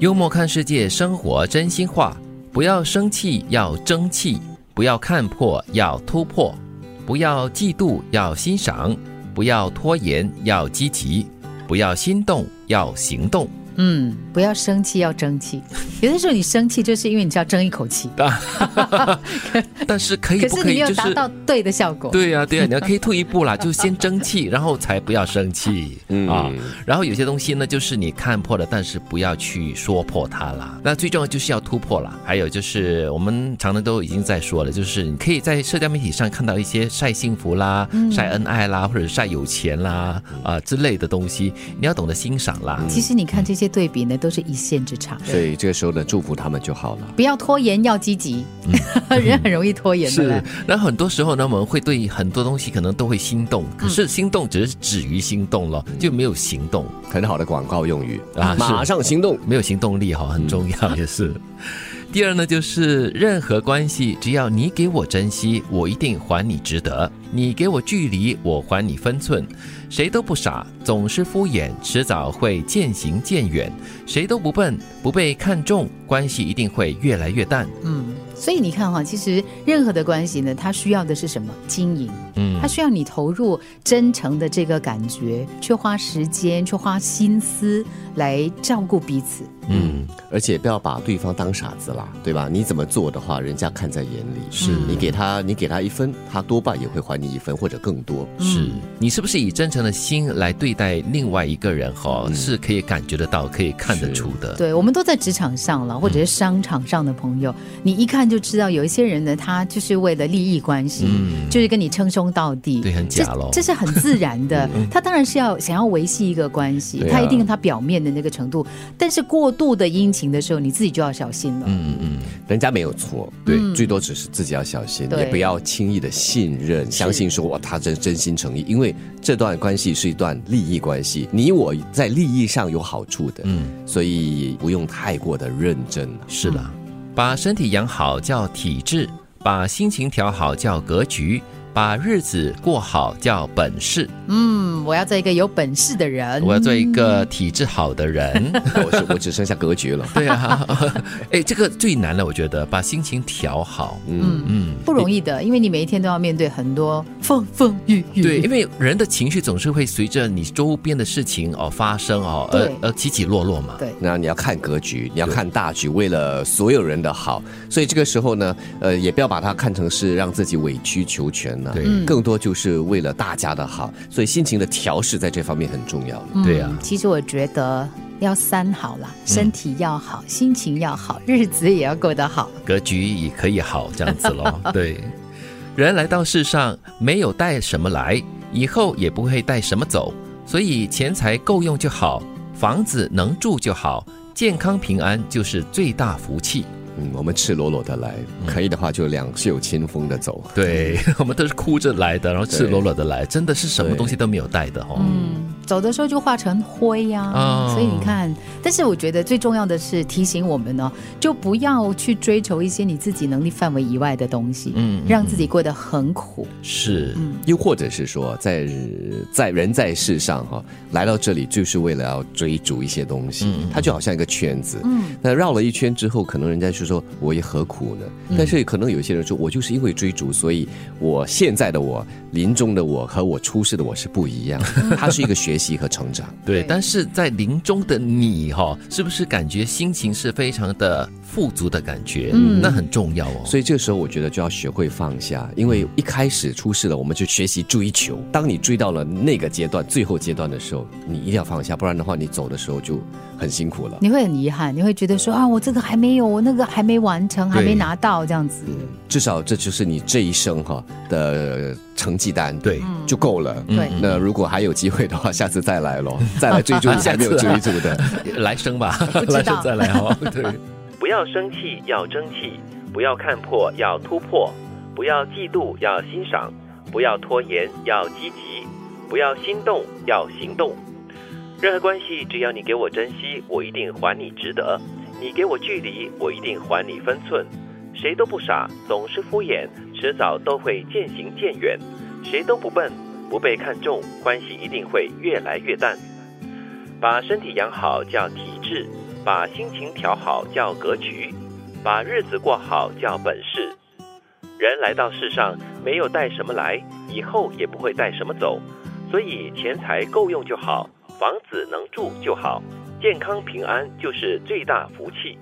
幽默看世界，生活真心话。不要生气，要争气；不要看破，要突破；不要嫉妒，要欣赏；不要拖延，要积极；不要心动，要行动。嗯，不要生气，要争气。有的时候你生气，就是因为你要争一口气。但是可以可不可以就是你没有达？到对的效果。对呀、对呀、你要可以退一步啦，就先争气，然后才不要生气、嗯啊。然后有些东西呢，就是你看破了，但是不要去说破它啦。那最重要就是要突破啦。还有就是我们常常都已经在说了，就是你可以在社交媒体上看到一些晒幸福啦、晒恩爱啦，或者晒有钱啦啊、之类的东西，你要懂得欣赏啦。其实你看这些对比呢，都是一线之差。所以这个时候呢，祝福他们就好了。不要拖延，要积极。人很容易拖延的是嘞。，然后很多时候呢，我们会对很多东西可能都会心动，可是心动只是止于心动了，就没有行动。很好的广告用语啊马上行动。没有行动力哈，很重要也是。第二呢，就是任何关系，只要你给我珍惜，我一定还你值得；你给我距离，我还你分寸。谁都不傻，总是敷衍，迟早会渐行渐远。谁都不笨，不被看重，关系一定会越来越淡。嗯，所以你看哈，其实任何的关系呢，它需要的是什么？经营。嗯它需要你投入真诚的这个感觉，去花时间，去花心思来照顾彼此。嗯，而且不要把对方当傻子啦，对吧？你怎么做的话，人家看在眼里。是你给他，你给他一分，他多半也会还你一分或者更多。是你是不是以真诚的心来对待另外一个人哈、是可以感觉得到，可以看得出的。对，我们都在职场上了，或者是商场上的朋友，你一看就知道，有一些人呢，他就是为了利益关系，就是跟你称兄道弟，对很这假喽这是很自然的。他当然是要想要维系一个关系，他一定他表面的那个程度，但是过度的殷勤的时候，你自己就要小心了。嗯嗯人家没有错，对，最多只是自己要小心，也不要轻易的信任，相信说哇他真真心诚意，因为这段关系是一段利益关系，你我在利益上有好处的，嗯，所以不用太过的认真。啊。是的，把身体养好叫体质，把心情调好叫格局，把日子过好叫本事。嗯，我要做一个有本事的人。我要做一个体质好的人。我是我只剩下格局了。对啊，哎，这个最难了，我觉得把心情调好。嗯，嗯，不容易的，因为你每一天都要面对很多风风雨雨。对，因为人的情绪总是会随着你周边的事情哦发生哦，而对而起起落落嘛。对那你要看格局，你要看大局，为了所有人的好，所以这个时候呢，呃，也不要把它看成是让自己委曲求全呢、对更多就是为了大家的好，所以心情的调试在这方面很重要。对啊嗯其实我觉得要三好啦，身体要好，心情要好，日子也要过得好。格局也可以好这样子咯。对，人来到世上没有带什么来，以后也不会带什么走，所以钱财够用就好，房子能住就好，健康平安就是最大福气。嗯，我们赤裸裸的来，可以的话就两袖清风的走。对 我们都是哭着来的，然后赤裸裸的来，真的是什么东西都没有带的哦。嗯，走的时候就化成灰呀、哦所以你看，但是我觉得最重要的是提醒我们呢，就不要去追求一些你自己能力范围以外的东西，嗯嗯让自己过得很苦。是，又或者是说，在在人在世上哈、来到这里就是为了要追逐一些东西，它就好像一个圈子，嗯，那绕了一圈之后，可能人家就说我也何苦呢？但是可能有些人说，我就是因为追逐，所以我现在的我、临终的我和我出世的我是不一样，它是一个学习和成长。对，但是在临终的你哈、是不是感觉心情是非常的富足的感觉？嗯，那很重要哦。所以这个时候，我觉得就要学会放下，因为一开始出事了，我们就学习追求。当你追到了那个阶段、最后阶段的时候，你一定要放下，不然的话，你走的时候就很辛苦了。你会很遗憾，你会觉得说啊，我这个还没有，我那个还没完成，还没拿到这样子。至少这就是你这一生哈的成绩单，对，就够了。对那如果还有机会的话，下次再来咯，再来追逐一下 没有追逐的。来生吧，来生再来哦。对，不要生气，要争气；不要看破，要突破；不要嫉妒，要欣赏；不要拖延，要积极；不要心动，要行动。任何关系只要你给我珍惜我一定还你值得。你给我距离我一定还你分寸。谁都不傻总是敷衍迟早都会渐行渐远。谁都不笨不被看重关系一定会越来越淡。把身体养好叫体质把心情调好叫格局把日子过好叫本事。人来到世上没有带什么来以后也不会带什么走。所以钱财够用就好房子能住就好健康平安就是最大福气。